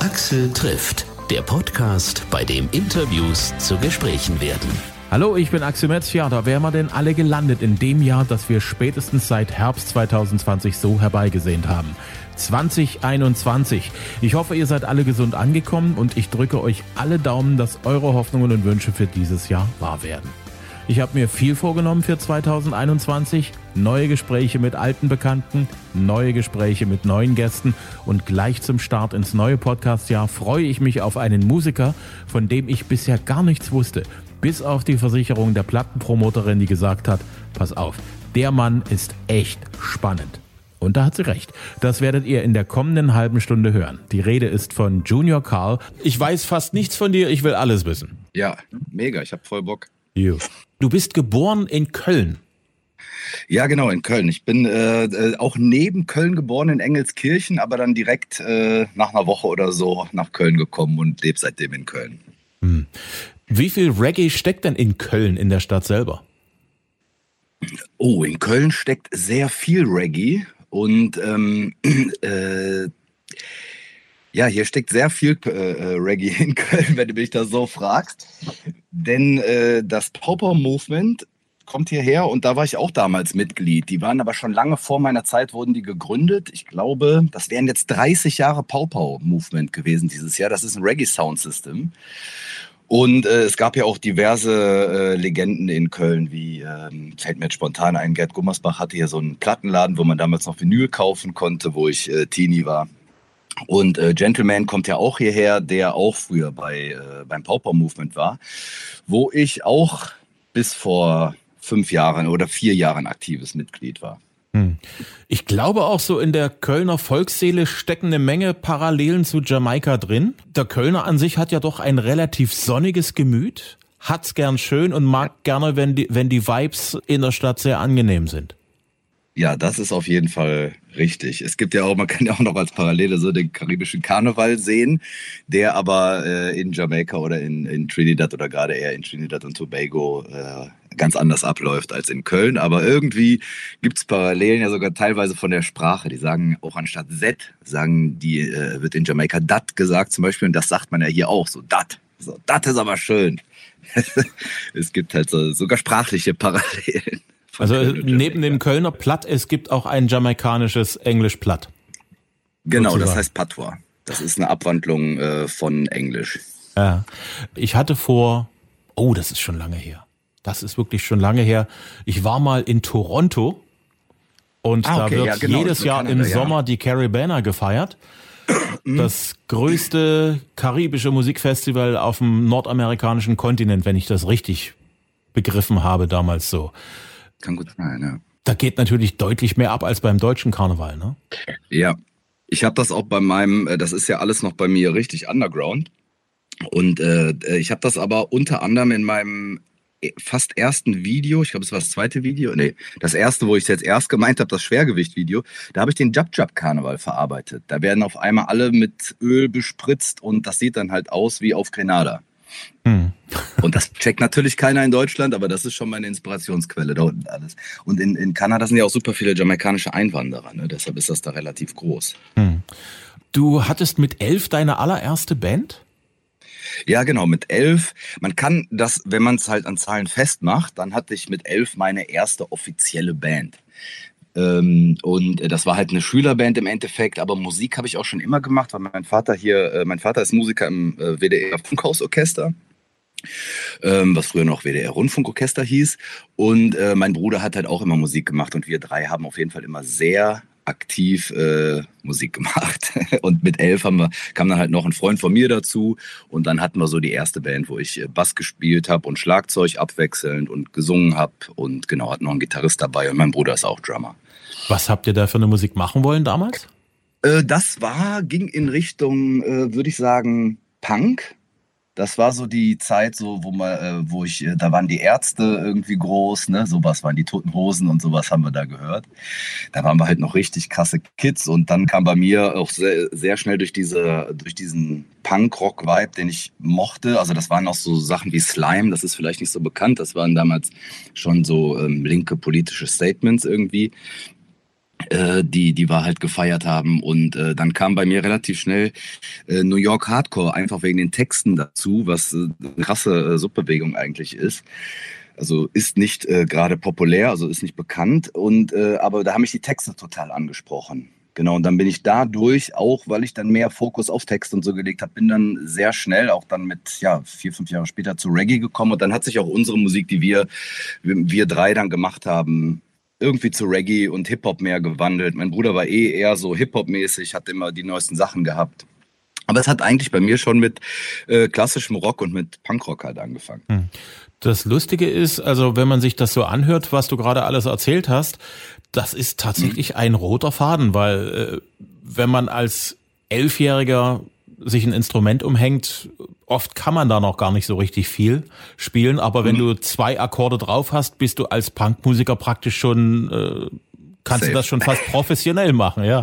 Axel trifft, der Podcast, bei dem Interviews zu Gesprächen werden. Hallo, ich bin Axel Metz. Ja, da wären wir denn alle gelandet in dem Jahr, das wir spätestens seit Herbst 2020 so herbeigesehnt haben. 2021. Ich hoffe, ihr seid alle gesund angekommen und ich drücke euch alle Daumen, dass eure Hoffnungen und Wünsche für dieses Jahr wahr werden. Ich habe mir viel vorgenommen für 2021. Neue Gespräche mit alten Bekannten, neue Gespräche mit neuen Gästen und gleich zum Start ins neue Podcastjahr freue ich mich auf einen Musiker, von dem ich bisher gar nichts wusste. Bis auf die Versicherung der Plattenpromoterin, die gesagt hat, pass auf, der Mann ist echt spannend. Und da hat sie recht. Das werdet ihr in der kommenden halben Stunde hören. Die Rede ist von Junior Carl. Ich weiß fast nichts von dir, ich will alles wissen. Ja, mega, ich habe voll Bock. You. Du bist geboren in Köln. Ja, genau, in Köln. Ich bin äh, äh, auch neben Köln geboren in Engelskirchen, aber dann direkt äh, nach einer Woche oder so nach Köln gekommen und lebe seitdem in Köln. Hm. Wie viel Reggae steckt denn in Köln, in der Stadt selber? Oh, in Köln steckt sehr viel Reggae und ähm, äh, ja, hier steckt sehr viel äh, äh, Reggae in Köln, wenn du mich das so fragst. Denn äh, das Pauper Movement kommt hierher und da war ich auch damals Mitglied. Die waren aber schon lange vor meiner Zeit, wurden die gegründet. Ich glaube, das wären jetzt 30 Jahre Pauper Movement gewesen dieses Jahr. Das ist ein Reggae Sound System. Und äh, es gab ja auch diverse äh, Legenden in Köln, wie ähm, fällt mir jetzt spontan ein, Gerd Gummersbach hatte hier so einen Plattenladen, wo man damals noch Vinyl kaufen konnte, wo ich äh, Teenie war. Und äh, Gentleman kommt ja auch hierher, der auch früher bei, äh, beim Pauper Movement war, wo ich auch bis vor fünf Jahren oder vier Jahren aktives Mitglied war. Hm. Ich glaube auch so in der Kölner Volksseele stecken eine Menge Parallelen zu Jamaika drin. Der Kölner an sich hat ja doch ein relativ sonniges Gemüt, hat's gern schön und mag gerne, wenn die, wenn die Vibes in der Stadt sehr angenehm sind. Ja, das ist auf jeden Fall richtig. Es gibt ja auch, man kann ja auch noch als Parallele so den karibischen Karneval sehen, der aber äh, in Jamaika oder in, in Trinidad oder gerade eher in Trinidad und Tobago äh, ganz anders abläuft als in Köln. Aber irgendwie gibt es Parallelen ja sogar teilweise von der Sprache. Die sagen auch anstatt Z, sagen die, äh, wird in Jamaika dat gesagt zum Beispiel. Und das sagt man ja hier auch so, dat. So, dat ist aber schön. es gibt halt so, sogar sprachliche Parallelen. Also neben dem Kölner Platt, es gibt auch ein jamaikanisches Englisch Platt. Genau, sozusagen. das heißt Patois. Das ist eine Abwandlung äh, von Englisch. Ja. Ich hatte vor, oh, das ist schon lange her. Das ist wirklich schon lange her. Ich war mal in Toronto und ah, okay, da wird ja, genau, jedes Jahr Kanada, im ja. Sommer die Caribana gefeiert. Das größte karibische Musikfestival auf dem nordamerikanischen Kontinent, wenn ich das richtig begriffen habe damals so. Kann gut sein, ja. Da geht natürlich deutlich mehr ab als beim deutschen Karneval, ne? Ja. Ich habe das auch bei meinem, äh, das ist ja alles noch bei mir richtig underground. Und äh, äh ich habe das aber unter anderem in meinem äh, fast ersten Video, ich glaube, es war das zweite Video, nee, das erste, wo ich es jetzt erst gemeint habe, das Schwergewicht-Video, da habe ich den Jab-Jab-Karneval verarbeitet. Da werden auf einmal alle mit Öl bespritzt und das sieht dann halt aus wie auf Grenada. Hm. Und das checkt natürlich keiner in Deutschland, aber das ist schon meine Inspirationsquelle da unten alles. Und in, in Kanada sind ja auch super viele jamaikanische Einwanderer, ne? deshalb ist das da relativ groß. Hm. Du hattest mit elf deine allererste Band? Ja, genau, mit elf. Man kann das, wenn man es halt an Zahlen festmacht, dann hatte ich mit elf meine erste offizielle Band. Ähm, und das war halt eine Schülerband im Endeffekt, aber Musik habe ich auch schon immer gemacht, weil mein Vater hier, äh, mein Vater ist Musiker im äh, WDR Funkhausorchester. Ähm, was früher noch WDR Rundfunkorchester hieß. Und äh, mein Bruder hat halt auch immer Musik gemacht und wir drei haben auf jeden Fall immer sehr aktiv äh, Musik gemacht. Und mit elf haben wir, kam dann halt noch ein Freund von mir dazu. Und dann hatten wir so die erste Band, wo ich äh, Bass gespielt habe und Schlagzeug abwechselnd und gesungen habe. Und genau, hat noch einen Gitarrist dabei und mein Bruder ist auch Drummer. Was habt ihr da für eine Musik machen wollen damals? Äh, das war, ging in Richtung, äh, würde ich sagen, Punk. Das war so die Zeit, so wo man, äh, wo ich, äh, da waren die Ärzte irgendwie groß, ne? Sowas waren die Toten Hosen und sowas haben wir da gehört. Da waren wir halt noch richtig krasse Kids und dann kam bei mir auch sehr, sehr schnell durch diese, durch diesen Punk-Rock-Vibe, den ich mochte. Also das waren auch so Sachen wie Slime, das ist vielleicht nicht so bekannt. Das waren damals schon so ähm, linke politische Statements irgendwie. Äh, die, die wir halt gefeiert haben. Und äh, dann kam bei mir relativ schnell äh, New York Hardcore, einfach wegen den Texten dazu, was äh, eine krasse äh, Subbewegung eigentlich ist. Also ist nicht äh, gerade populär, also ist nicht bekannt. Und äh, aber da haben mich die Texte total angesprochen. Genau, und dann bin ich dadurch, auch weil ich dann mehr Fokus auf Text und so gelegt habe, bin dann sehr schnell, auch dann mit, ja, vier, fünf Jahre später zu Reggae gekommen. Und dann hat sich auch unsere Musik, die wir, wir drei dann gemacht haben, irgendwie zu Reggae und Hip-Hop mehr gewandelt. Mein Bruder war eh eher so Hip-Hop-mäßig, hat immer die neuesten Sachen gehabt. Aber es hat eigentlich bei mir schon mit äh, klassischem Rock und mit Punkrock halt angefangen. Hm. Das Lustige ist, also wenn man sich das so anhört, was du gerade alles erzählt hast, das ist tatsächlich hm. ein roter Faden, weil äh, wenn man als Elfjähriger sich ein Instrument umhängt, oft kann man da noch gar nicht so richtig viel spielen, aber wenn mhm. du zwei Akkorde drauf hast, bist du als Punkmusiker praktisch schon äh, kannst Safe. du das schon fast professionell machen, ja.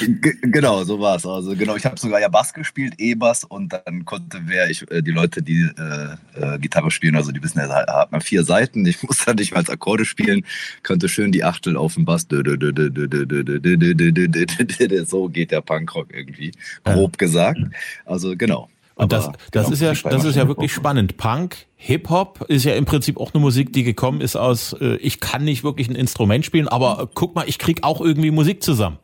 G genau, so war es. Also genau, ich habe sogar ja Bass gespielt, E-Bass und dann konnte wer ich äh, die Leute, die äh, äh, Gitarre spielen, also die wissen, ja, hat man vier Seiten. Ich muss dann nicht mal als Akkorde spielen, könnte schön die Achtel auf dem Bass. So geht der Punkrock irgendwie, grob gesagt. Also genau. Und das, das genau, ist ja, das ist ja wirklich spannend. Punk, Hip-Hop ist ja im Prinzip auch eine Musik, die gekommen ist aus, äh, ich kann nicht wirklich ein Instrument spielen, aber äh, guck mal, ich krieg auch irgendwie Musik zusammen.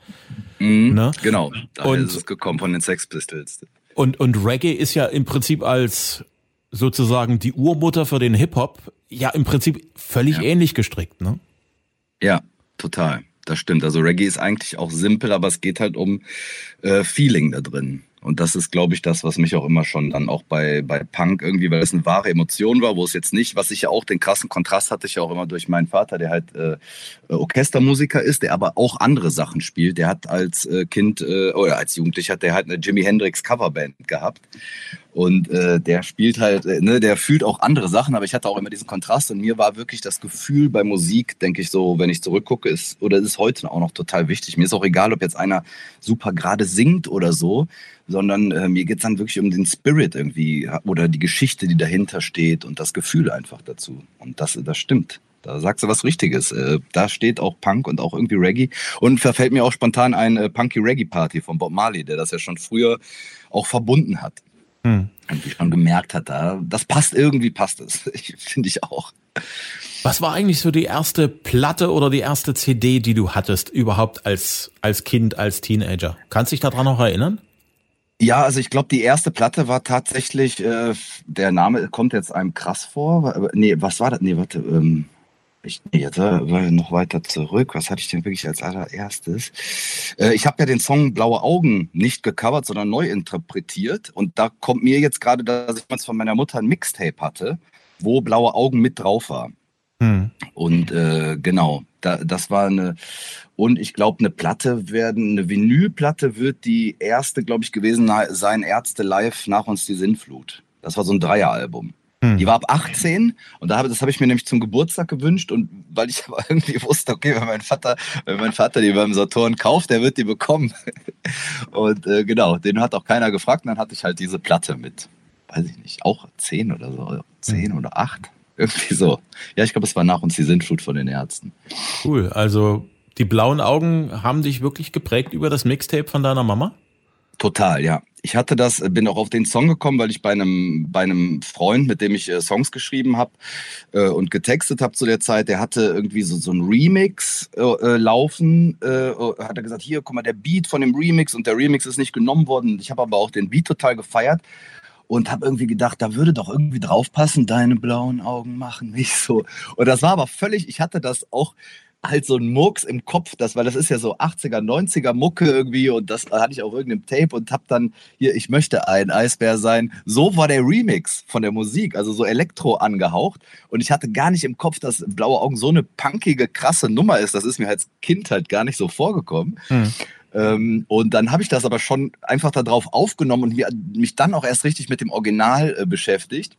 Mhm, ne? Genau, da und, ist es gekommen von den Sex Pistols. Und, und Reggae ist ja im Prinzip als sozusagen die Urmutter für den Hip-Hop ja im Prinzip völlig ja. ähnlich gestrickt, ne? Ja, total. Das stimmt. Also Reggae ist eigentlich auch simpel, aber es geht halt um äh, Feeling da drin. Und das ist, glaube ich, das, was mich auch immer schon dann auch bei, bei Punk irgendwie, weil es eine wahre Emotion war, wo es jetzt nicht, was ich ja auch, den krassen Kontrast hatte ich ja auch immer durch meinen Vater, der halt äh, Orchestermusiker ist, der aber auch andere Sachen spielt. Der hat als äh, Kind äh, oder als Jugendlicher, der hat eine Jimi Hendrix Coverband gehabt. Und äh, der spielt halt, äh, ne, der fühlt auch andere Sachen, aber ich hatte auch immer diesen Kontrast und mir war wirklich das Gefühl bei Musik, denke ich so, wenn ich zurückgucke, ist oder ist heute auch noch total wichtig. Mir ist auch egal, ob jetzt einer super gerade singt oder so, sondern äh, mir geht's dann wirklich um den Spirit irgendwie oder die Geschichte, die dahinter steht und das Gefühl einfach dazu. Und das, das stimmt. Da sagst du was Richtiges. Äh, da steht auch Punk und auch irgendwie Reggae. Und verfällt mir auch spontan ein äh, Punky Reggae Party von Bob Marley, der das ja schon früher auch verbunden hat. Hm. Und ich schon gemerkt hat, da, das passt irgendwie, passt es. Finde ich auch. Was war eigentlich so die erste Platte oder die erste CD, die du hattest, überhaupt als, als Kind, als Teenager? Kannst du dich daran noch erinnern? Ja, also ich glaube, die erste Platte war tatsächlich, äh, der Name kommt jetzt einem krass vor. Nee, was war das? Nee, warte, ähm, ich, jetzt äh, noch weiter zurück. Was hatte ich denn wirklich als allererstes? Äh, ich habe ja den Song Blaue Augen nicht gecovert, sondern neu interpretiert. Und da kommt mir jetzt gerade, dass ich mal von meiner Mutter ein Mixtape hatte, wo Blaue Augen mit drauf war. Hm. Und äh, genau, da, das war eine, und ich glaube, eine Platte werden, eine Vinylplatte wird die erste, glaube ich, gewesen sein, Ärzte live nach uns die Sinnflut. Das war so ein Dreieralbum. Hm. Die war ab 18 und da habe, das habe ich mir nämlich zum Geburtstag gewünscht und weil ich aber irgendwie wusste, okay, wenn mein Vater, wenn mein Vater die beim Saturn kauft, der wird die bekommen. Und äh, genau, den hat auch keiner gefragt und dann hatte ich halt diese Platte mit, weiß ich nicht, auch 10 oder so, 10 hm. oder 8. Irgendwie so. Ja, ich glaube, es war nach uns die Sintflut von den Ärzten. Cool, also die blauen Augen haben dich wirklich geprägt über das Mixtape von deiner Mama? Total, ja. Ich hatte das, bin auch auf den Song gekommen, weil ich bei einem, bei einem Freund, mit dem ich äh, Songs geschrieben habe äh, und getextet habe zu der Zeit, der hatte irgendwie so, so ein Remix äh, äh laufen. Äh, hat er gesagt, hier, guck mal, der Beat von dem Remix und der Remix ist nicht genommen worden. Ich habe aber auch den Beat total gefeiert und habe irgendwie gedacht, da würde doch irgendwie draufpassen, deine blauen Augen machen mich so. Und das war aber völlig, ich hatte das auch halt so ein Murks im Kopf, das, weil das ist ja so 80er, 90er Mucke irgendwie und das hatte ich auf irgendeinem Tape und hab dann hier, ich möchte ein Eisbär sein. So war der Remix von der Musik, also so Elektro angehaucht und ich hatte gar nicht im Kopf, dass Blaue Augen so eine punkige, krasse Nummer ist. Das ist mir als Kind halt gar nicht so vorgekommen. Hm. Ähm, und dann habe ich das aber schon einfach darauf aufgenommen und mich dann auch erst richtig mit dem Original äh, beschäftigt.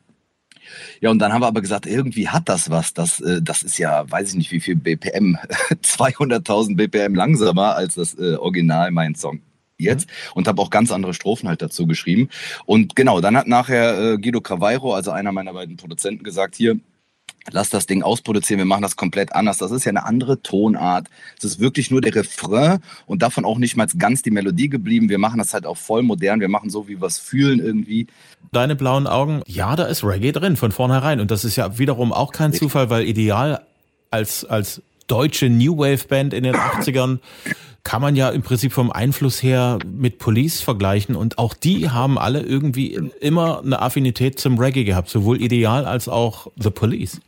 Ja, und dann haben wir aber gesagt, irgendwie hat das was. Das, äh, das ist ja, weiß ich nicht, wie viel BPM, 200.000 BPM langsamer als das äh, Original, mein Song jetzt mhm. und habe auch ganz andere Strophen halt dazu geschrieben. Und genau, dann hat nachher äh, Guido Cavairo, also einer meiner beiden Produzenten, gesagt, hier, lass das Ding ausproduzieren, wir machen das komplett anders. Das ist ja eine andere Tonart. Es ist wirklich nur der Refrain und davon auch nicht mal ganz die Melodie geblieben. Wir machen das halt auch voll modern. Wir machen so, wie wir es fühlen irgendwie. Deine blauen Augen, ja, da ist Reggae drin von vornherein. Und das ist ja wiederum auch kein Zufall, weil ideal als, als deutsche New Wave Band in den 80ern kann man ja im Prinzip vom Einfluss her mit Police vergleichen und auch die haben alle irgendwie immer eine Affinität zum Reggae gehabt, sowohl Ideal als auch The Police.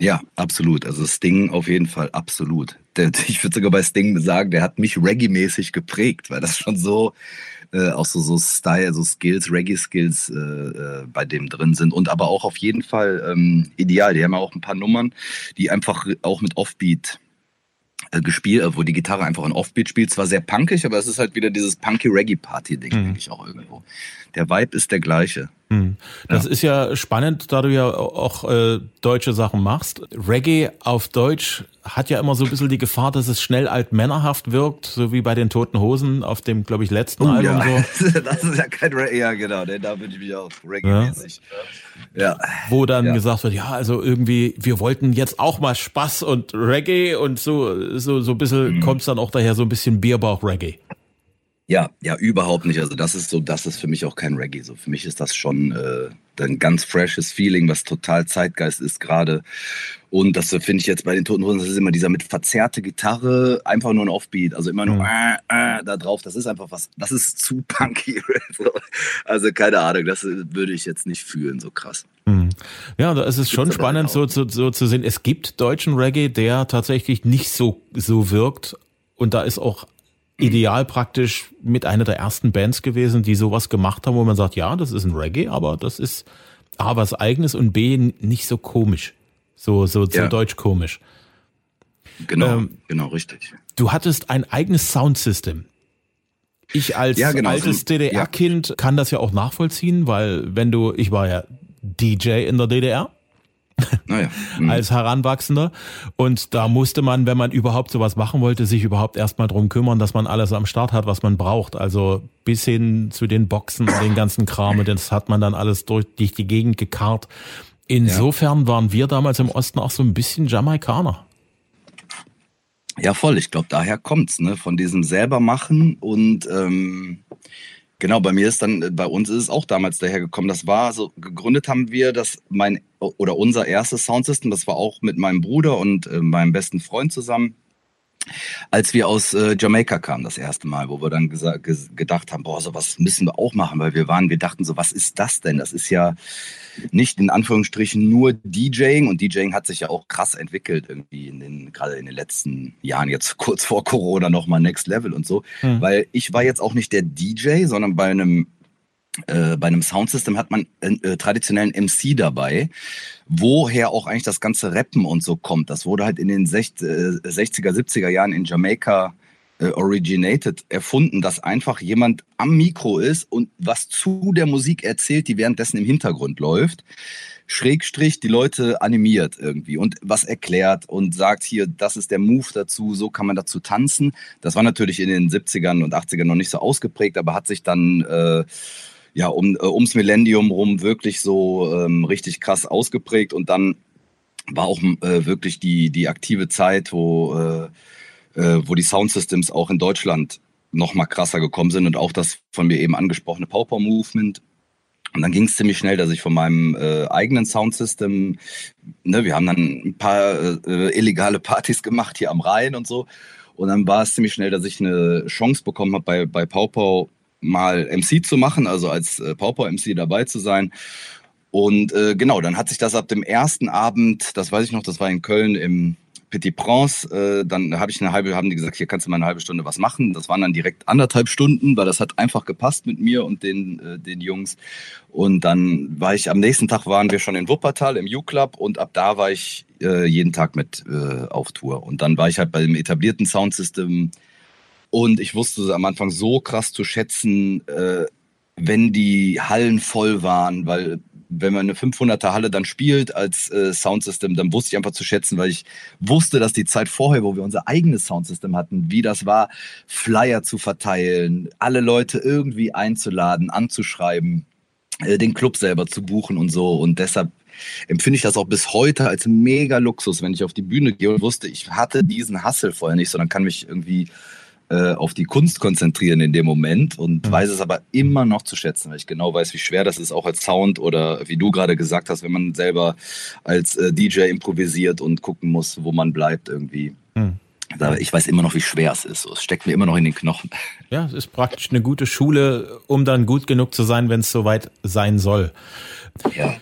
Ja, absolut. Also Sting auf jeden Fall absolut. Ich würde sogar bei Sting sagen, der hat mich Reggae-mäßig geprägt, weil das schon so äh, auch so, so Style, so Skills, Reggae-Skills äh, äh, bei dem drin sind. Und aber auch auf jeden Fall ähm, ideal. Die haben ja auch ein paar Nummern, die einfach auch mit Offbeat äh, gespielt, äh, wo die Gitarre einfach ein Offbeat spielt. Zwar sehr punkig, aber es ist halt wieder dieses punky Reggae Party Ding, mhm. denke ich auch irgendwo. Der Vibe ist der gleiche. Mhm. Das ja. ist ja spannend, da du ja auch äh, deutsche Sachen machst. Reggae auf Deutsch hat ja immer so ein bisschen die Gefahr, dass es schnell altmännerhaft wirkt, so wie bei den Toten Hosen auf dem, glaube ich, letzten oh, Album. Ja. So. das ist ja kein Reggae, ja genau, da bin ich mich auch Reggae-mäßig. Ja. ja. Wo dann ja. gesagt wird, ja, also irgendwie, wir wollten jetzt auch mal Spaß und Reggae und so, so, so ein bisschen mhm. kommt es dann auch daher, so ein bisschen Bierbauch-Reggae. Ja, ja, überhaupt nicht. Also das ist so, das ist für mich auch kein Reggae. So für mich ist das schon äh, ein ganz freshes Feeling, was total Zeitgeist ist gerade. Und das finde ich jetzt bei den Toten Hosen, das ist immer dieser mit verzerrte Gitarre, einfach nur ein Offbeat, also immer nur mhm. äh, äh, da drauf. Das ist einfach was, das ist zu punky. also keine Ahnung, das würde ich jetzt nicht fühlen, so krass. Mhm. Ja, da ist es schon spannend, so, so, so zu sehen. Es gibt deutschen Reggae, der tatsächlich nicht so, so wirkt. Und da ist auch ideal praktisch mit einer der ersten Bands gewesen, die sowas gemacht haben, wo man sagt, ja, das ist ein Reggae, aber das ist A, was eigenes und B, nicht so komisch. So, so, so ja. deutsch komisch. Genau, ähm, genau, richtig. Du hattest ein eigenes Soundsystem. Ich als ja, genau. altes DDR-Kind ja. kann das ja auch nachvollziehen, weil wenn du, ich war ja DJ in der DDR naja. Mhm. als Heranwachsender. Und da musste man, wenn man überhaupt sowas machen wollte, sich überhaupt erstmal drum kümmern, dass man alles am Start hat, was man braucht. Also bis hin zu den Boxen und den ganzen Kram. Das hat man dann alles durch, durch die Gegend gekarrt. Insofern ja. waren wir damals im Osten auch so ein bisschen Jamaikaner. Ja, voll. Ich glaube, daher kommt's, ne? Von diesem selber machen und ähm, Genau, bei mir ist dann, äh, bei uns ist es auch damals dahergekommen. Das war so, gegründet haben wir das, mein, oder unser erstes Soundsystem, das war auch mit meinem Bruder und äh, meinem besten Freund zusammen als wir aus äh, Jamaika kamen das erste Mal, wo wir dann gedacht haben, boah, so was müssen wir auch machen, weil wir waren, wir dachten so, was ist das denn? Das ist ja nicht in Anführungsstrichen nur DJing und DJing hat sich ja auch krass entwickelt irgendwie in den gerade in den letzten Jahren jetzt kurz vor Corona noch mal Next Level und so, hm. weil ich war jetzt auch nicht der DJ, sondern bei einem äh, bei einem Soundsystem hat man einen äh, traditionellen MC dabei, woher auch eigentlich das ganze Rappen und so kommt. Das wurde halt in den 60, äh, 60er, 70er Jahren in Jamaika äh, originated, erfunden, dass einfach jemand am Mikro ist und was zu der Musik erzählt, die währenddessen im Hintergrund läuft. Schrägstrich die Leute animiert irgendwie und was erklärt und sagt hier, das ist der Move dazu, so kann man dazu tanzen. Das war natürlich in den 70ern und 80ern noch nicht so ausgeprägt, aber hat sich dann äh, ja, um, äh, ums Millennium rum wirklich so ähm, richtig krass ausgeprägt und dann war auch äh, wirklich die, die aktive Zeit, wo, äh, äh, wo die Soundsystems auch in Deutschland noch mal krasser gekommen sind und auch das von mir eben angesprochene Pauper Movement. Und dann ging es ziemlich schnell, dass ich von meinem äh, eigenen Soundsystem, ne, wir haben dann ein paar äh, illegale Partys gemacht hier am Rhein und so. Und dann war es ziemlich schnell, dass ich eine Chance bekommen habe, bei, bei Paupau mal MC zu machen, also als äh, Pauper-MC dabei zu sein. Und äh, genau, dann hat sich das ab dem ersten Abend, das weiß ich noch, das war in Köln im Petit Prince, äh, dann habe ich eine halbe, haben die gesagt, hier kannst du mal eine halbe Stunde was machen. Das waren dann direkt anderthalb Stunden, weil das hat einfach gepasst mit mir und den, äh, den Jungs. Und dann war ich, am nächsten Tag waren wir schon in Wuppertal im U-Club und ab da war ich äh, jeden Tag mit äh, auf Tour. Und dann war ich halt bei dem etablierten Soundsystem und ich wusste am Anfang so krass zu schätzen, äh, wenn die Hallen voll waren, weil wenn man eine 500er Halle dann spielt als äh, Soundsystem, dann wusste ich einfach zu schätzen, weil ich wusste, dass die Zeit vorher, wo wir unser eigenes Soundsystem hatten, wie das war, Flyer zu verteilen, alle Leute irgendwie einzuladen, anzuschreiben äh, den Club selber zu buchen und so. Und deshalb empfinde ich das auch bis heute als mega Luxus, wenn ich auf die Bühne gehe und wusste, ich hatte diesen Hassel vorher nicht, sondern kann mich irgendwie äh, auf die Kunst konzentrieren in dem Moment und mhm. weiß es aber immer noch zu schätzen, weil ich genau weiß, wie schwer das ist, auch als Sound oder wie du gerade gesagt hast, wenn man selber als äh, DJ improvisiert und gucken muss, wo man bleibt irgendwie. Mhm. Ich weiß immer noch, wie schwer es ist. Es steckt mir immer noch in den Knochen. Ja, es ist praktisch eine gute Schule, um dann gut genug zu sein, wenn es soweit sein soll. Ja.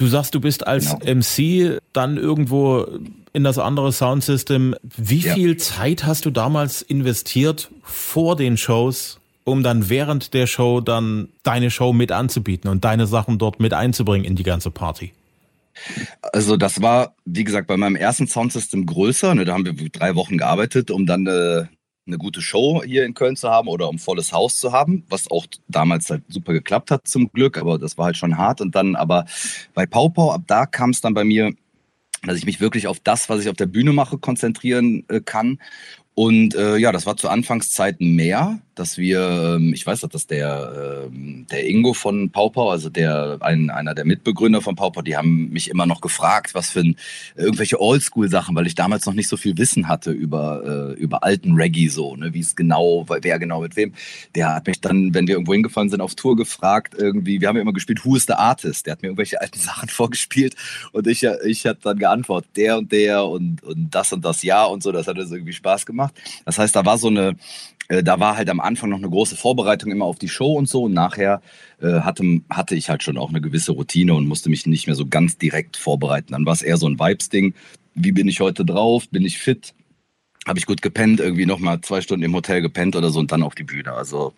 Du sagst, du bist als genau. MC dann irgendwo in das andere Soundsystem. Wie ja. viel Zeit hast du damals investiert vor den Shows, um dann während der Show dann deine Show mit anzubieten und deine Sachen dort mit einzubringen in die ganze Party? Also das war, wie gesagt, bei meinem ersten Soundsystem größer. Ne, da haben wir drei Wochen gearbeitet, um dann äh, eine gute Show hier in Köln zu haben oder um volles Haus zu haben, was auch damals halt super geklappt hat zum Glück, aber das war halt schon hart. Und dann aber bei Pau Pau, ab da kam es dann bei mir, dass ich mich wirklich auf das, was ich auf der Bühne mache, konzentrieren äh, kann. Und äh, ja, das war zu Anfangszeiten mehr dass wir, ähm, ich weiß, dass der, ähm, der Ingo von Paupau, also der, ein, einer der Mitbegründer von Paupau, die haben mich immer noch gefragt, was für ein, irgendwelche Oldschool-Sachen, weil ich damals noch nicht so viel Wissen hatte über, äh, über alten Reggae so, ne, wie es genau, wer genau mit wem. Der hat mich dann, wenn wir irgendwo hingefahren sind, auf Tour gefragt, irgendwie, wir haben ja immer gespielt, Who is the Artist? Der hat mir irgendwelche alten Sachen vorgespielt und ich, ich habe dann geantwortet, der und der und, und das und das Ja und so, das hat uns irgendwie Spaß gemacht. Das heißt, da war so eine, äh, da war halt am Anfang noch eine große Vorbereitung immer auf die Show und so. Und nachher äh, hatte, hatte ich halt schon auch eine gewisse Routine und musste mich nicht mehr so ganz direkt vorbereiten. Dann war es eher so ein Vibes-Ding. Wie bin ich heute drauf? Bin ich fit? Habe ich gut gepennt? Irgendwie nochmal zwei Stunden im Hotel gepennt oder so und dann auf die Bühne. Also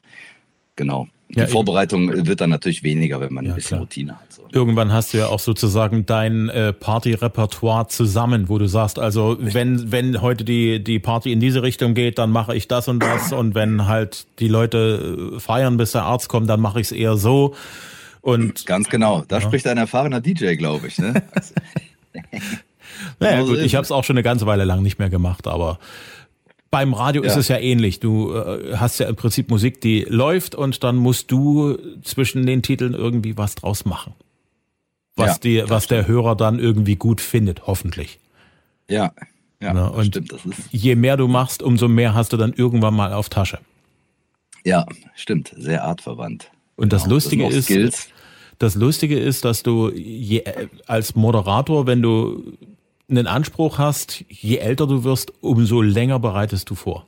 genau. Ja, die Vorbereitung eben. wird dann natürlich weniger, wenn man ja, ein bisschen klar. Routine hat. So. Irgendwann hast du ja auch sozusagen dein äh, Party-Repertoire zusammen, wo du sagst, also wenn wenn heute die die Party in diese Richtung geht, dann mache ich das und das und wenn halt die Leute äh, feiern, bis der Arzt kommt, dann mache ich es eher so. Und ganz genau, da ja. spricht ein erfahrener DJ, glaube ich. Ne? naja, gut, ich habe es auch schon eine ganze Weile lang nicht mehr gemacht, aber beim Radio ja. ist es ja ähnlich. Du äh, hast ja im Prinzip Musik, die läuft und dann musst du zwischen den Titeln irgendwie was draus machen. Was, ja, die, was der Hörer dann irgendwie gut findet, hoffentlich. Ja, ja, Na, und stimmt. Das ist je mehr du machst, umso mehr hast du dann irgendwann mal auf Tasche. Ja, stimmt. Sehr artverwandt. Und das genau, Lustige das ist, das Lustige ist, dass du je, als Moderator, wenn du einen Anspruch hast, je älter du wirst, umso länger bereitest du vor.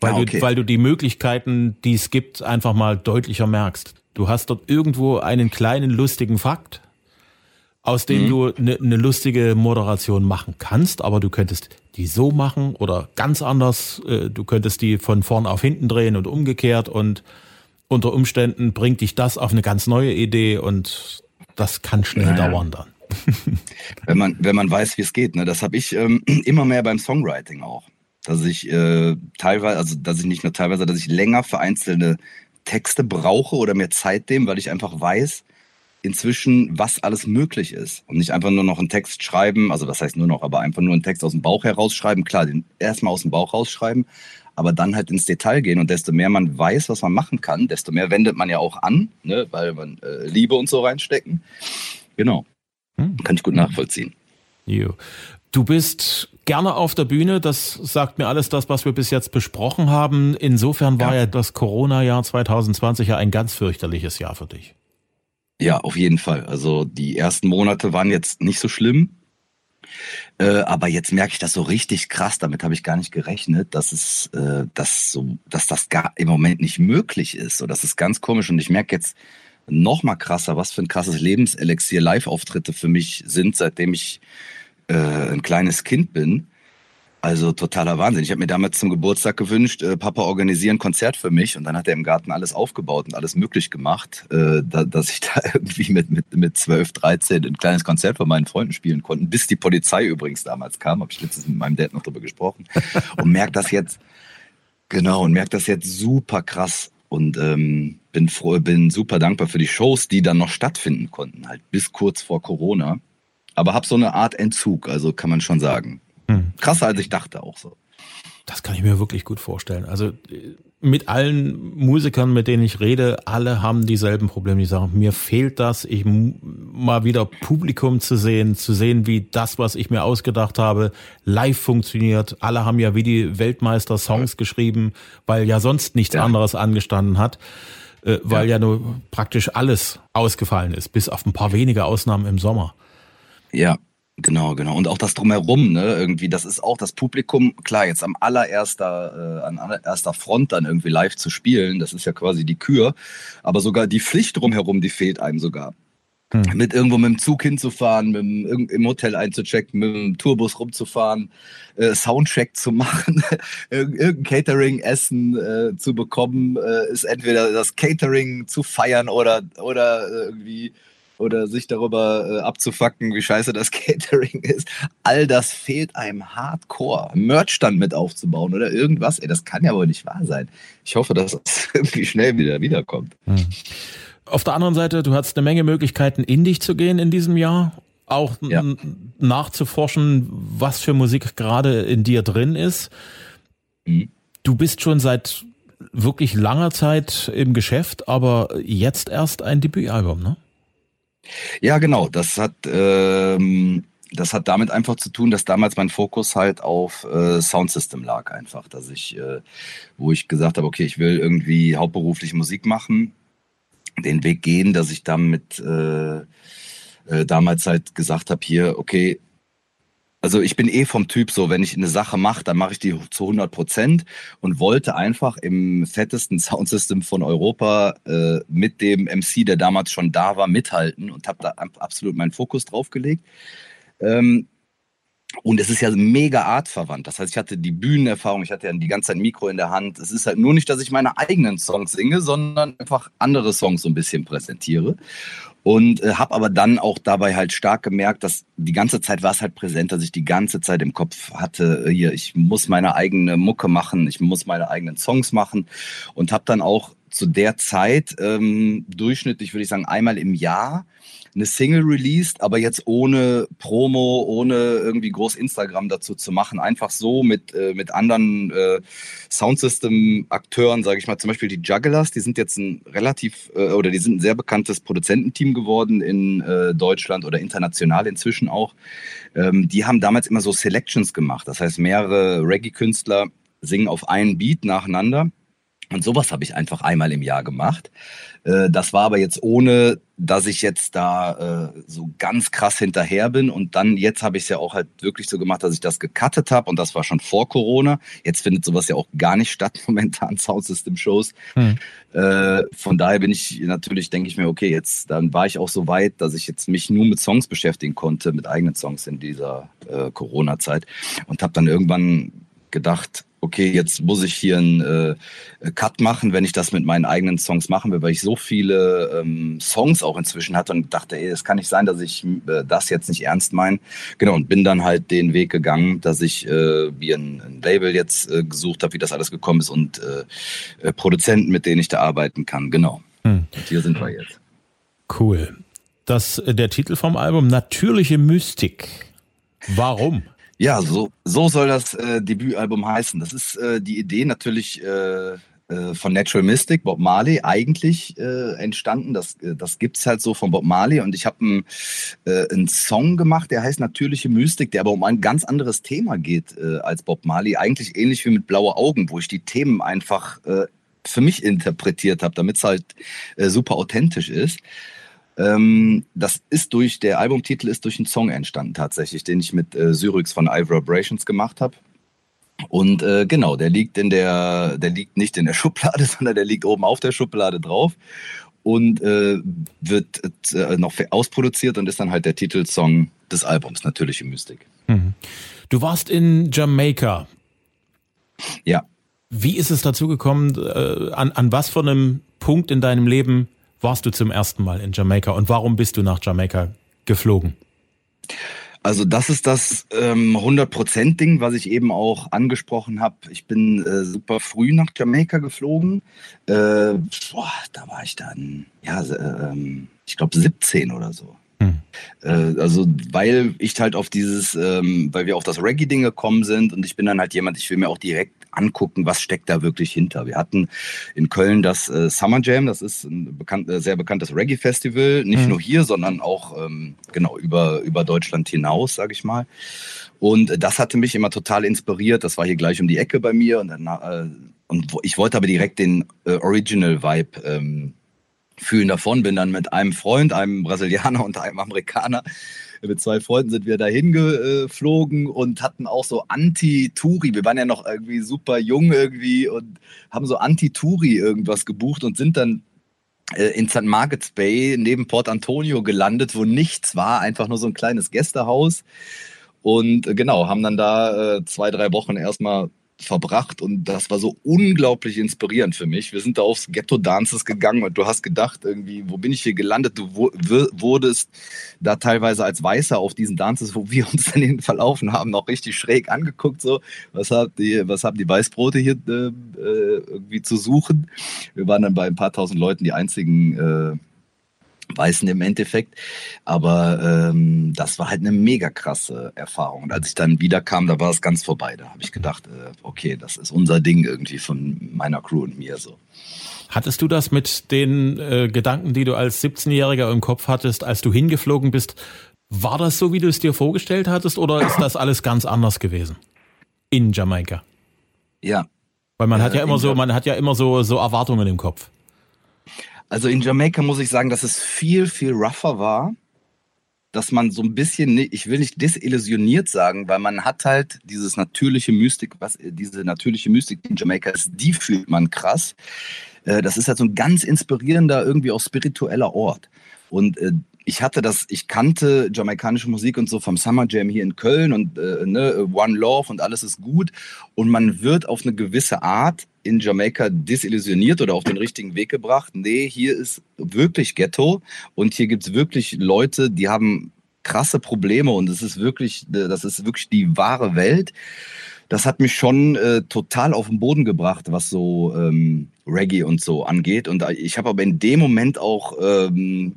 Weil, ah, okay. du, weil du die Möglichkeiten, die es gibt, einfach mal deutlicher merkst. Du hast dort irgendwo einen kleinen lustigen Fakt, aus dem mhm. du eine ne lustige Moderation machen kannst, aber du könntest die so machen oder ganz anders. Äh, du könntest die von vorn auf hinten drehen und umgekehrt und unter Umständen bringt dich das auf eine ganz neue Idee und das kann schnell naja. dauern dann wenn, man, wenn man weiß, wie es geht. Ne? Das habe ich ähm, immer mehr beim Songwriting auch. Dass ich äh, teilweise, also dass ich nicht nur teilweise, dass ich länger für einzelne Texte brauche oder mehr Zeit dem, weil ich einfach weiß, inzwischen, was alles möglich ist. Und nicht einfach nur noch einen Text schreiben, also das heißt nur noch, aber einfach nur einen Text aus dem Bauch herausschreiben. Klar, den erstmal aus dem Bauch rausschreiben, aber dann halt ins Detail gehen. Und desto mehr man weiß, was man machen kann, desto mehr wendet man ja auch an, ne? weil man äh, Liebe und so reinstecken. Genau. Hm. Kann ich gut nachvollziehen. Jo. Du bist gerne auf der Bühne, das sagt mir alles das, was wir bis jetzt besprochen haben. Insofern war ja, ja das Corona-Jahr 2020 ja ein ganz fürchterliches Jahr für dich. Ja, auf jeden Fall. Also die ersten Monate waren jetzt nicht so schlimm. Äh, aber jetzt merke ich das so richtig krass, damit habe ich gar nicht gerechnet, dass es, äh, dass so, dass das gar im Moment nicht möglich ist. So, das ist ganz komisch. Und ich merke jetzt, noch mal krasser, was für ein krasses Lebenselixier Live-Auftritte für mich sind, seitdem ich äh, ein kleines Kind bin. Also totaler Wahnsinn. Ich habe mir damals zum Geburtstag gewünscht, äh, Papa organisieren ein Konzert für mich und dann hat er im Garten alles aufgebaut und alles möglich gemacht, äh, da, dass ich da irgendwie mit, mit, mit 12, 13 ein kleines Konzert von meinen Freunden spielen konnte. Bis die Polizei übrigens damals kam, habe ich letztens mit meinem Dad noch drüber gesprochen und merkt das jetzt, genau, und merkt das jetzt super krass und ähm, bin froh, bin super dankbar für die Shows, die dann noch stattfinden konnten, halt bis kurz vor Corona. Aber hab so eine Art Entzug, also kann man schon sagen. Hm. Krasser als ich dachte auch so. Das kann ich mir wirklich gut vorstellen. Also mit allen Musikern, mit denen ich rede, alle haben dieselben Probleme. Die sagen, mir fehlt das, ich mal wieder Publikum zu sehen, zu sehen, wie das, was ich mir ausgedacht habe, live funktioniert. Alle haben ja wie die Weltmeister Songs geschrieben, weil ja sonst nichts ja. anderes angestanden hat, äh, weil ja. ja nur praktisch alles ausgefallen ist, bis auf ein paar wenige Ausnahmen im Sommer. Ja, Genau, genau. Und auch das drumherum, ne, irgendwie, das ist auch das Publikum, klar, jetzt am allererster, äh, an allererster Front dann irgendwie live zu spielen, das ist ja quasi die Kür, aber sogar die Pflicht drumherum, die fehlt einem sogar. Hm. Mit irgendwo mit dem Zug hinzufahren, mit dem, im Hotel einzuchecken, mit dem Tourbus rumzufahren, äh, Soundcheck zu machen, irgendein Catering, Essen äh, zu bekommen, äh, ist entweder das Catering zu feiern oder, oder irgendwie oder sich darüber äh, abzufacken, wie scheiße das Catering ist. All das fehlt einem hardcore. Merchstand mit aufzubauen oder irgendwas. Ey, das kann ja wohl nicht wahr sein. Ich hoffe, dass es irgendwie schnell wieder wiederkommt. Hm. Auf der anderen Seite, du hast eine Menge Möglichkeiten, in dich zu gehen in diesem Jahr. Auch ja. nachzuforschen, was für Musik gerade in dir drin ist. Mhm. Du bist schon seit wirklich langer Zeit im Geschäft, aber jetzt erst ein Debütalbum, ne? Ja, genau. Das hat, ähm, das hat damit einfach zu tun, dass damals mein Fokus halt auf äh, Soundsystem lag, einfach. Dass ich, äh, wo ich gesagt habe, okay, ich will irgendwie hauptberuflich Musik machen, den Weg gehen, dass ich damit äh, äh damals halt gesagt habe, hier, okay, also ich bin eh vom Typ so, wenn ich eine Sache mache, dann mache ich die zu 100 Prozent und wollte einfach im fettesten Soundsystem von Europa äh, mit dem MC, der damals schon da war, mithalten und habe da absolut meinen Fokus drauf gelegt. Ähm, und es ist ja mega artverwandt. Das heißt, ich hatte die Bühnenerfahrung, ich hatte ja die ganze Zeit ein Mikro in der Hand. Es ist halt nur nicht, dass ich meine eigenen Songs singe, sondern einfach andere Songs so ein bisschen präsentiere. Und äh, habe aber dann auch dabei halt stark gemerkt, dass die ganze Zeit war es halt präsent, dass ich die ganze Zeit im Kopf hatte, äh, hier, ich muss meine eigene Mucke machen, ich muss meine eigenen Songs machen und habe dann auch zu der Zeit ähm, durchschnittlich, würde ich sagen, einmal im Jahr eine Single released, aber jetzt ohne Promo, ohne irgendwie groß Instagram dazu zu machen. Einfach so mit, äh, mit anderen äh, Soundsystem-Akteuren, sage ich mal, zum Beispiel die Jugglers, die sind jetzt ein relativ, äh, oder die sind ein sehr bekanntes Produzententeam geworden in äh, Deutschland oder international inzwischen auch. Ähm, die haben damals immer so Selections gemacht. Das heißt, mehrere Reggae-Künstler singen auf einen Beat nacheinander. Und sowas habe ich einfach einmal im Jahr gemacht. Äh, das war aber jetzt ohne, dass ich jetzt da äh, so ganz krass hinterher bin. Und dann jetzt habe ich es ja auch halt wirklich so gemacht, dass ich das gecuttet habe. Und das war schon vor Corona. Jetzt findet sowas ja auch gar nicht statt momentan, Soundsystem-Shows. Hm. Äh, von daher bin ich natürlich, denke ich mir, okay, jetzt dann war ich auch so weit, dass ich jetzt mich nur mit Songs beschäftigen konnte, mit eigenen Songs in dieser Corona-Zeit. Und habe dann irgendwann gedacht, okay, jetzt muss ich hier einen äh, Cut machen, wenn ich das mit meinen eigenen Songs machen will, weil ich so viele ähm, Songs auch inzwischen hatte und dachte, ey, es kann nicht sein, dass ich äh, das jetzt nicht ernst meine. Genau, und bin dann halt den Weg gegangen, dass ich äh, wie ein, ein Label jetzt äh, gesucht habe, wie das alles gekommen ist und äh, äh, Produzenten, mit denen ich da arbeiten kann. Genau. Hm. Und hier sind wir jetzt. Cool. Das, äh, der Titel vom Album Natürliche Mystik. Warum? Ja, so, so soll das äh, Debütalbum heißen. Das ist äh, die Idee natürlich äh, äh von Natural Mystic, Bob Marley, eigentlich äh, entstanden. Das, äh, das gibt's halt so von Bob Marley. Und ich habe einen, Song gemacht, der heißt Natürliche Mystik, der aber um ein ganz anderes Thema geht als Bob Marley. Eigentlich ähnlich wie mit Blaue Augen, wo ich die Themen einfach für mich interpretiert habe, damit es halt super authentisch ist. Ähm, das ist durch, der Albumtitel ist durch einen Song entstanden tatsächlich, den ich mit äh, Syrinx von Ivor Vibrations gemacht habe. Und äh, genau, der liegt in der, der liegt nicht in der Schublade, sondern der liegt oben auf der Schublade drauf und äh, wird äh, noch ausproduziert und ist dann halt der Titelsong des Albums, Natürliche Mystik. Mhm. Du warst in Jamaika. Ja. Wie ist es dazu gekommen? Äh, an, an was für einem Punkt in deinem Leben warst du zum ersten Mal in Jamaika und warum bist du nach Jamaika geflogen? Also das ist das ähm, 100%-Ding, was ich eben auch angesprochen habe. Ich bin äh, super früh nach Jamaika geflogen. Äh, boah, da war ich dann, ja, äh, ich glaube 17 oder so. Hm. Äh, also, weil ich halt auf dieses, ähm, weil wir auf das Reggae-Ding gekommen sind und ich bin dann halt jemand, ich will mir auch direkt angucken, was steckt da wirklich hinter. Wir hatten in Köln das äh, Summer Jam, das ist ein bekannt, äh, sehr bekanntes Reggae-Festival, nicht mhm. nur hier, sondern auch ähm, genau über, über Deutschland hinaus, sage ich mal. Und das hatte mich immer total inspiriert. Das war hier gleich um die Ecke bei mir und dann äh, und ich wollte aber direkt den äh, Original Vibe ähm, fühlen davon. Bin dann mit einem Freund, einem Brasilianer und einem Amerikaner mit zwei Freunden sind wir dahin geflogen und hatten auch so Anti-Touri. Wir waren ja noch irgendwie super jung irgendwie und haben so Anti-Touri irgendwas gebucht und sind dann äh, in St. Margaret's Bay neben Port Antonio gelandet, wo nichts war, einfach nur so ein kleines Gästehaus. Und äh, genau, haben dann da äh, zwei, drei Wochen erstmal verbracht und das war so unglaublich inspirierend für mich. Wir sind da aufs Ghetto Dances gegangen und du hast gedacht irgendwie, wo bin ich hier gelandet? Du wurdest da teilweise als Weißer auf diesen Dances, wo wir uns dann verlaufen haben, noch richtig schräg angeguckt so. Was habt ihr, was haben die Weißbrote hier äh, äh, irgendwie zu suchen? Wir waren dann bei ein paar tausend Leuten die einzigen äh, Weißen im Endeffekt. Aber ähm, das war halt eine mega krasse Erfahrung. Und als ich dann wiederkam, da war es ganz vorbei. Da habe ich gedacht, äh, okay, das ist unser Ding irgendwie von meiner Crew und mir so. Hattest du das mit den äh, Gedanken, die du als 17-Jähriger im Kopf hattest, als du hingeflogen bist? War das so, wie du es dir vorgestellt hattest, oder ist das alles ganz anders gewesen in Jamaika? Ja. Weil man äh, hat ja immer so, man hat ja immer so so Erwartungen im Kopf. Also in Jamaika muss ich sagen, dass es viel, viel rougher war. Dass man so ein bisschen, ich will nicht desillusioniert sagen, weil man hat halt dieses natürliche Mystik, was diese natürliche Mystik in Jamaika ist, die fühlt man krass. Äh, das ist halt so ein ganz inspirierender, irgendwie auch spiritueller Ort. Und äh, ich hatte das, ich kannte jamaikanische Musik und so vom Summer Jam hier in Köln und äh, ne, One Love und alles ist gut. Und man wird auf eine gewisse Art in Jamaika desillusioniert oder auf den richtigen Weg gebracht. Nee, hier ist wirklich Ghetto und hier gibt es wirklich Leute, die haben krasse Probleme und es ist wirklich, das ist wirklich die wahre Welt. Das hat mich schon äh, total auf den Boden gebracht, was so ähm, Reggae und so angeht. Und ich habe aber in dem Moment auch ähm,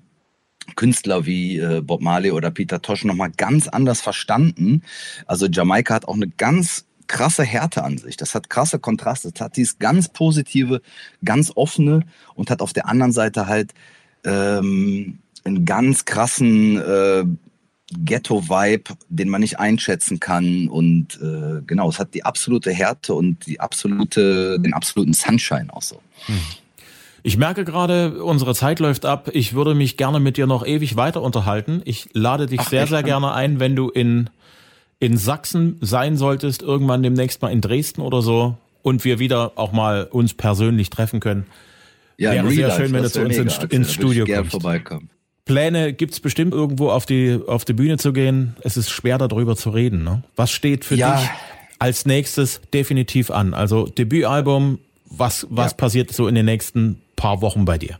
Künstler wie äh, Bob Marley oder Peter Tosh nochmal ganz anders verstanden. Also Jamaika hat auch eine ganz krasse Härte an sich. Das hat krasse Kontraste. Das hat dieses ganz positive, ganz offene und hat auf der anderen Seite halt ähm, einen ganz krassen äh, Ghetto-Vibe, den man nicht einschätzen kann. Und äh, genau, es hat die absolute Härte und die absolute, den absoluten Sunshine auch so. Hm. Ich merke gerade, unsere Zeit läuft ab. Ich würde mich gerne mit dir noch ewig weiter unterhalten. Ich lade dich Ach, sehr, sehr gerne ein, wenn du in, in Sachsen sein solltest, irgendwann demnächst mal in Dresden oder so und wir wieder auch mal uns persönlich treffen können. Ja, Wäre sehr schön, wenn du zu uns ins, ins Studio kommst. Pläne gibt's bestimmt irgendwo auf die, auf die Bühne zu gehen. Es ist schwer darüber zu reden. Ne? Was steht für ja. dich als nächstes definitiv an? Also Debütalbum, was, was ja. passiert so in den nächsten paar Wochen bei dir?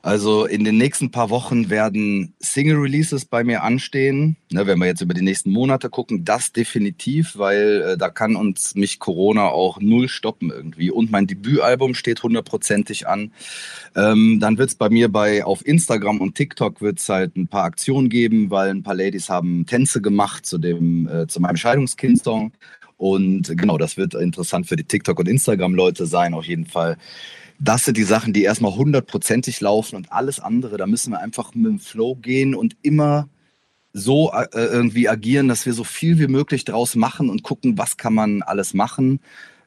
Also in den nächsten paar Wochen werden Single-Releases bei mir anstehen. Ne, wenn wir jetzt über die nächsten Monate gucken, das definitiv, weil äh, da kann uns mich Corona auch null stoppen irgendwie. Und mein Debütalbum steht hundertprozentig an. Ähm, dann wird es bei mir bei auf Instagram und TikTok wird's halt ein paar Aktionen geben, weil ein paar Ladies haben Tänze gemacht zu dem äh, zu meinem Scheidungskind-Song. Und genau, das wird interessant für die TikTok- und Instagram-Leute sein, auf jeden Fall das sind die Sachen, die erstmal hundertprozentig laufen und alles andere, da müssen wir einfach mit dem Flow gehen und immer so äh, irgendwie agieren, dass wir so viel wie möglich draus machen und gucken, was kann man alles machen.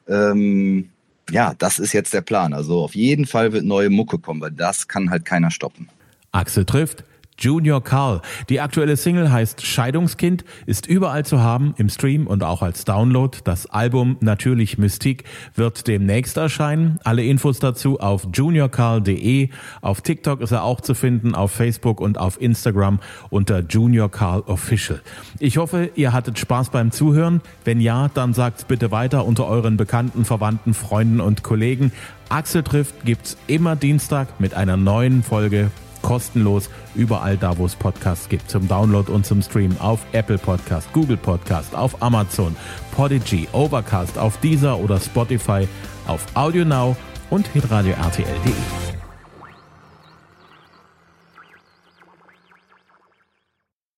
Ähm, ja, das ist jetzt der Plan. Also auf jeden Fall wird neue Mucke kommen, weil das kann halt keiner stoppen. Axel trifft Junior Carl. Die aktuelle Single heißt Scheidungskind, ist überall zu haben, im Stream und auch als Download. Das Album Natürlich Mystik wird demnächst erscheinen. Alle Infos dazu auf juniorcarl.de. Auf TikTok ist er auch zu finden, auf Facebook und auf Instagram unter Junior Carl Official. Ich hoffe, ihr hattet Spaß beim Zuhören. Wenn ja, dann sagt's bitte weiter unter euren Bekannten, Verwandten, Freunden und Kollegen. Axel trifft gibt's immer Dienstag mit einer neuen Folge kostenlos überall da, wo es Podcasts gibt, zum Download und zum Stream auf Apple Podcast, Google Podcast, auf Amazon, Podigy, Overcast, auf Deezer oder Spotify, auf AudioNow und hitradio RTL.de.